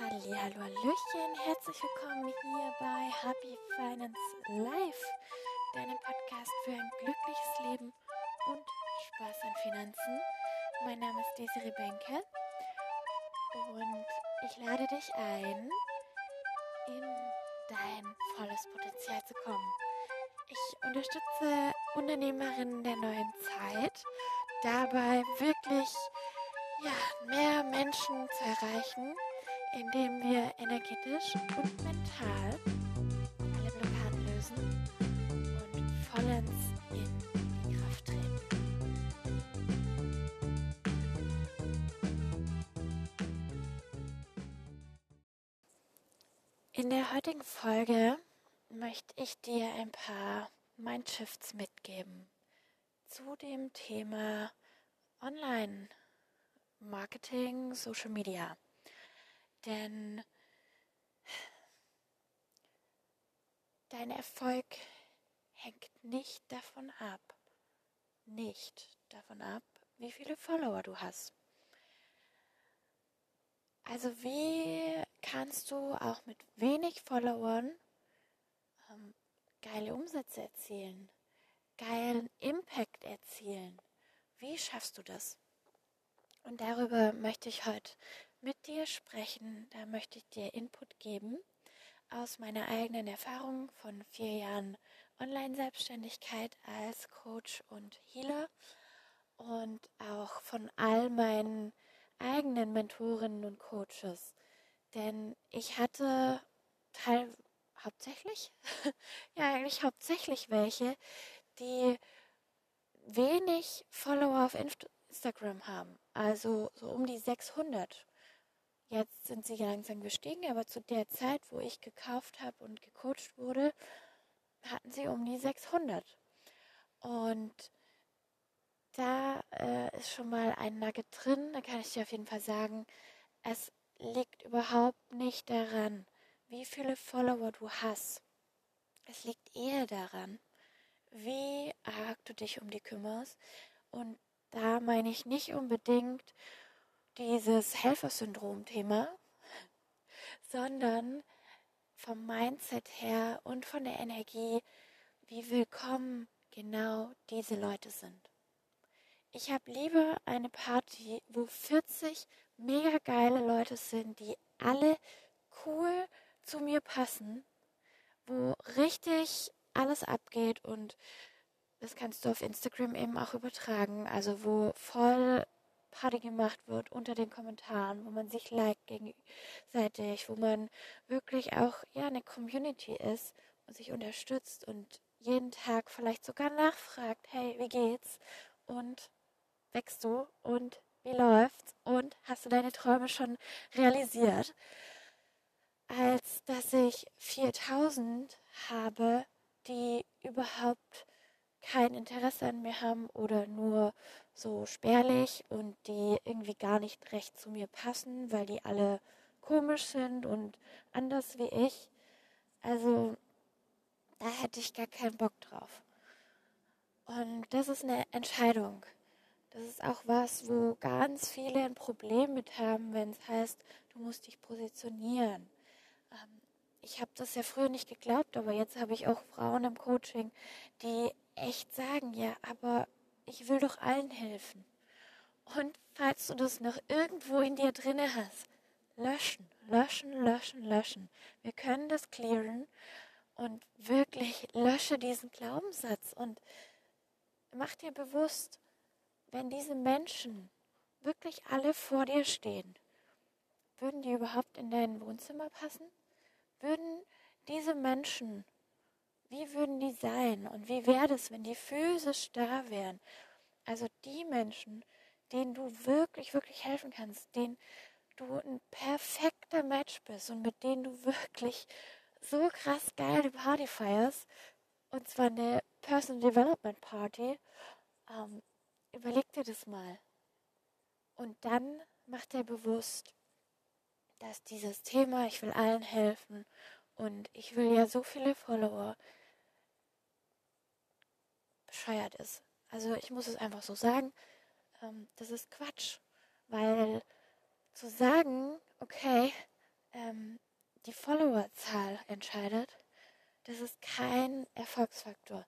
Halli, hallo, hallöchen, herzlich willkommen hier bei Happy Finance Live, deinem Podcast für ein glückliches Leben und Spaß an Finanzen. Mein Name ist Desiree Benke und ich lade dich ein, in dein volles Potenzial zu kommen. Ich unterstütze Unternehmerinnen der neuen Zeit dabei wirklich ja, mehr Menschen zu erreichen, indem wir energetisch und mental alle Blockaden lösen und vollends in die Kraft treten. In der heutigen Folge möchte ich dir ein paar Mindshifts mitgeben zu dem Thema Online-Marketing, Social Media. Denn dein Erfolg hängt nicht davon ab, nicht davon ab, wie viele Follower du hast. Also wie kannst du auch mit wenig Followern ähm, geile Umsätze erzielen, geilen Impact erzielen? Wie schaffst du das? Und darüber möchte ich heute mit dir sprechen. Da möchte ich dir Input geben aus meiner eigenen Erfahrung von vier Jahren Online-Selbstständigkeit als Coach und Healer und auch von all meinen eigenen Mentorinnen und Coaches. Denn ich hatte teil hauptsächlich, ja eigentlich hauptsächlich welche, die wenig Follower auf Instagram haben. Also so um die 600 Jetzt sind sie langsam gestiegen, aber zu der Zeit, wo ich gekauft habe und gecoacht wurde, hatten sie um die 600. Und da äh, ist schon mal ein Nugget drin. Da kann ich dir auf jeden Fall sagen, es liegt überhaupt nicht daran, wie viele Follower du hast. Es liegt eher daran, wie arg du dich um die kümmerst. Und da meine ich nicht unbedingt, dieses Helfersyndrom-Thema, sondern vom Mindset her und von der Energie, wie willkommen genau diese Leute sind. Ich habe lieber eine Party, wo 40 mega geile Leute sind, die alle cool zu mir passen, wo richtig alles abgeht und das kannst du auf Instagram eben auch übertragen, also wo voll Party gemacht wird unter den Kommentaren, wo man sich liked gegenseitig, wo man wirklich auch ja eine Community ist und sich unterstützt und jeden Tag vielleicht sogar nachfragt, hey, wie geht's? Und wächst du? Und wie läuft's? Und hast du deine Träume schon realisiert? Als dass ich 4000 habe, die überhaupt kein Interesse an mir haben oder nur so spärlich und die irgendwie gar nicht recht zu mir passen, weil die alle komisch sind und anders wie ich. Also da hätte ich gar keinen Bock drauf. Und das ist eine Entscheidung. Das ist auch was, wo ganz viele ein Problem mit haben, wenn es heißt, du musst dich positionieren. Ähm, ich habe das ja früher nicht geglaubt, aber jetzt habe ich auch Frauen im Coaching, die echt sagen, ja, aber ich will doch allen helfen. Und falls du das noch irgendwo in dir drinne hast, löschen, löschen, löschen, löschen. Wir können das clearen und wirklich lösche diesen Glaubenssatz und mach dir bewusst, wenn diese Menschen wirklich alle vor dir stehen, würden die überhaupt in dein Wohnzimmer passen? Würden diese Menschen wie würden die sein und wie wäre es, wenn die physisch da wären? Also die Menschen, denen du wirklich, wirklich helfen kannst, denen du ein perfekter Match bist und mit denen du wirklich so krass geile Party feierst, und zwar eine Personal Development Party, ähm, überleg dir das mal. Und dann mach dir bewusst, dass dieses Thema, ich will allen helfen und ich will ja so viele Follower, bescheuert ist. Also ich muss es einfach so sagen, ähm, das ist Quatsch. Weil zu sagen, okay, ähm, die Followerzahl entscheidet, das ist kein Erfolgsfaktor.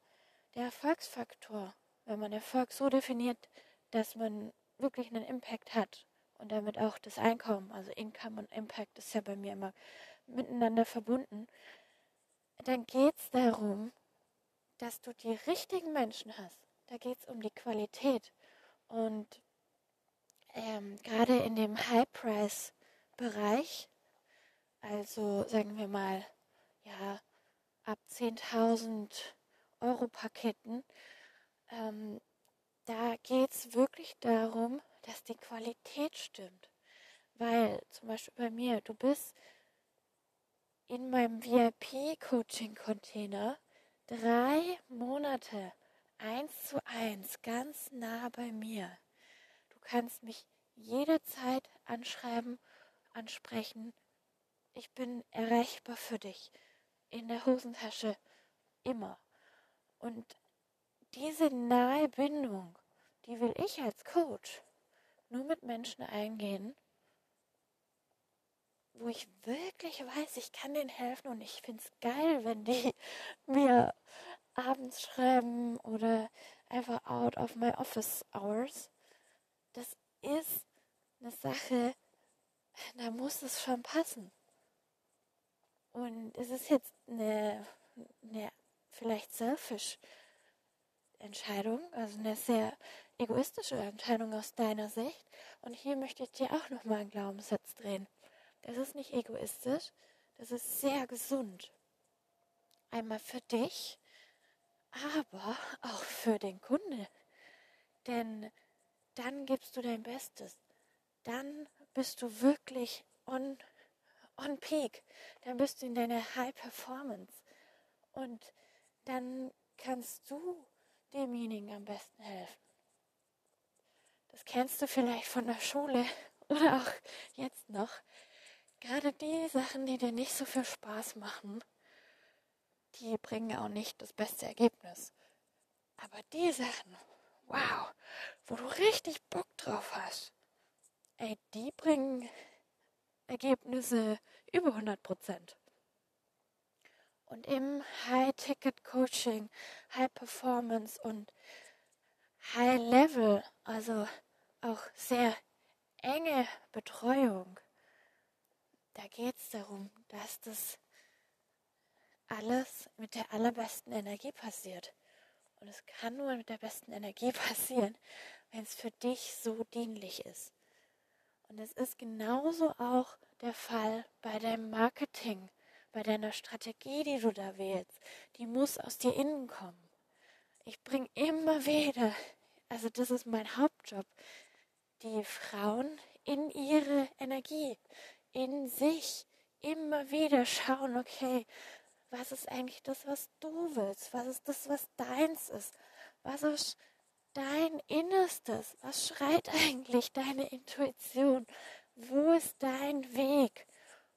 Der Erfolgsfaktor, wenn man Erfolg so definiert, dass man wirklich einen Impact hat und damit auch das Einkommen, also Income und Impact ist ja bei mir immer miteinander verbunden, dann geht es darum, dass du die richtigen Menschen hast. Da geht es um die Qualität. Und ähm, gerade in dem High-Price-Bereich, also sagen wir mal, ja, ab 10.000 Euro Paketen, ähm, da geht es wirklich darum, dass die Qualität stimmt. Weil zum Beispiel bei mir, du bist in meinem VIP-Coaching-Container drei Monate eins zu eins ganz nah bei mir. Du kannst mich jederzeit anschreiben, ansprechen. Ich bin erreichbar für dich. In der Hosentasche immer. Und diese nahe Bindung, die will ich als Coach nur mit Menschen eingehen, wo ich wirklich weiß, ich kann denen helfen und ich finde es geil, wenn die mir abends schreiben oder einfach out of my office hours. Das ist eine Sache, da muss es schon passen. Und es ist jetzt eine, eine vielleicht selfish Entscheidung, also eine sehr egoistische Entscheidung aus deiner Sicht. Und hier möchte ich dir auch nochmal einen Glaubenssatz drehen. Das ist nicht egoistisch, das ist sehr gesund. Einmal für dich, aber auch für den Kunde. Denn dann gibst du dein Bestes. Dann bist du wirklich on, on peak. Dann bist du in deiner High Performance. Und dann kannst du demjenigen am besten helfen. Das kennst du vielleicht von der Schule oder auch jetzt noch. Gerade die Sachen, die dir nicht so viel Spaß machen, die bringen auch nicht das beste Ergebnis. Aber die Sachen, wow, wo du richtig Bock drauf hast, ey, die bringen Ergebnisse über 100 Prozent. Und im High-Ticket-Coaching, High-Performance und High-Level, also auch sehr enge Betreuung, da geht es darum, dass das alles mit der allerbesten Energie passiert. Und es kann nur mit der besten Energie passieren, wenn es für dich so dienlich ist. Und es ist genauso auch der Fall bei deinem Marketing, bei deiner Strategie, die du da wählst. Die muss aus dir innen kommen. Ich bringe immer wieder, also das ist mein Hauptjob, die Frauen in ihre Energie, in sich immer wieder schauen, okay, was ist eigentlich das, was du willst? Was ist das, was deins ist? Was ist dein Innerstes? Was schreit eigentlich deine Intuition? Wo ist dein Weg?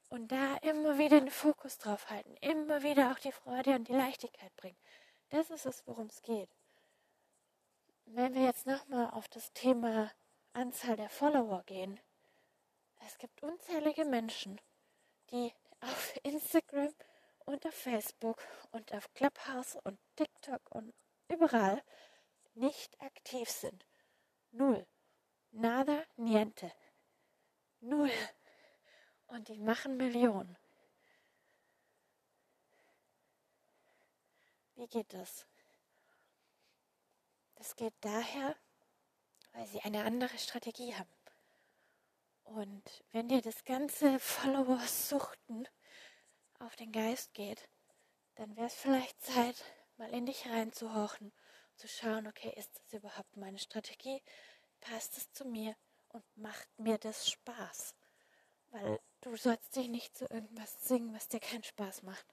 Und da immer wieder den Fokus drauf halten, immer wieder auch die Freude und die Leichtigkeit bringen. Das ist es, worum es geht. Wenn wir jetzt nochmal auf das Thema Anzahl der Follower gehen, es gibt unzählige Menschen, die auf Instagram und auf Facebook und auf Clubhouse und TikTok und überall nicht aktiv sind. Null. Nada, niente. Null. Und die machen Millionen. Wie geht das? Das geht daher, weil sie eine andere Strategie haben. Und wenn dir das ganze Follower-Suchten auf den Geist geht, dann wäre es vielleicht Zeit, mal in dich reinzuhorchen, zu schauen, okay, ist das überhaupt meine Strategie? Passt es zu mir und macht mir das Spaß? Weil du sollst dich nicht zu irgendwas zwingen, was dir keinen Spaß macht.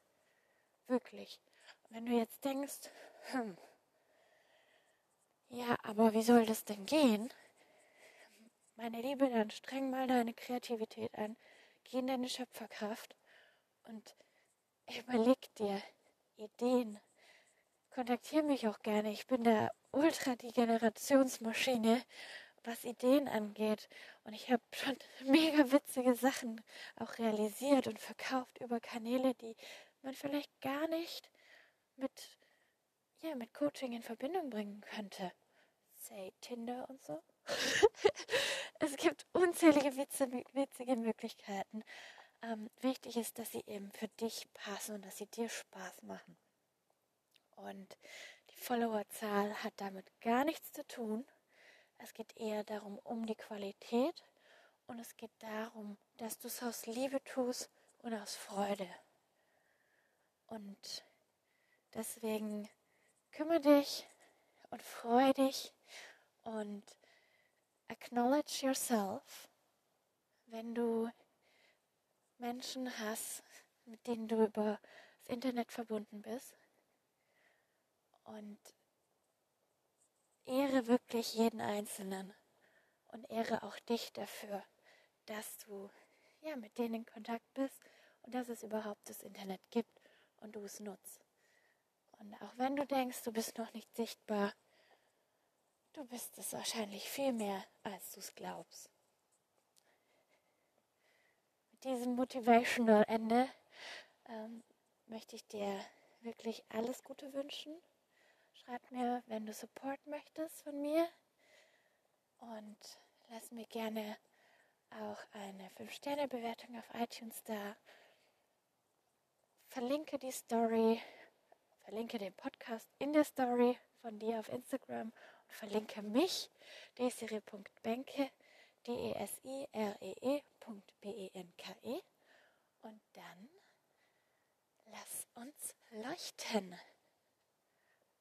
Wirklich. Und wenn du jetzt denkst, hm, ja, aber wie soll das denn gehen? Meine Liebe, dann streng mal deine Kreativität an, geh in deine Schöpferkraft und überleg dir Ideen. Kontaktiere mich auch gerne. Ich bin da ultra die Generationsmaschine was Ideen angeht. Und ich habe schon mega witzige Sachen auch realisiert und verkauft über Kanäle, die man vielleicht gar nicht mit, ja, mit Coaching in Verbindung bringen könnte. Say Tinder und so. es gibt unzählige witzige Möglichkeiten. Ähm, wichtig ist, dass sie eben für dich passen und dass sie dir Spaß machen. Und die Followerzahl hat damit gar nichts zu tun. Es geht eher darum, um die Qualität und es geht darum, dass du es aus Liebe tust und aus Freude. Und deswegen kümmere dich und freue dich und acknowledge yourself, wenn du Menschen hast, mit denen du über das Internet verbunden bist. Und ehre wirklich jeden Einzelnen und ehre auch dich dafür, dass du ja mit denen in Kontakt bist und dass es überhaupt das Internet gibt und du es nutzt. Und auch wenn du denkst, du bist noch nicht sichtbar, du bist es wahrscheinlich viel mehr, als du es glaubst. Mit diesem Motivational Ende ähm, möchte ich dir wirklich alles Gute wünschen. Schreib mir, wenn du Support möchtest von mir. Und lass mir gerne auch eine 5-Sterne-Bewertung auf iTunes da. Verlinke die Story, verlinke den Podcast in der Story von dir auf Instagram und verlinke mich, desiree.benke, D-E-S-I-R-E-E.B-E-N-K-E. -E. Und dann lass uns leuchten.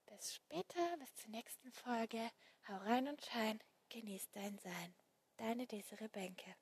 Bis später, bis zur nächsten Folge. Hau rein und schein, genieß dein Sein. Deine Desiree Benke.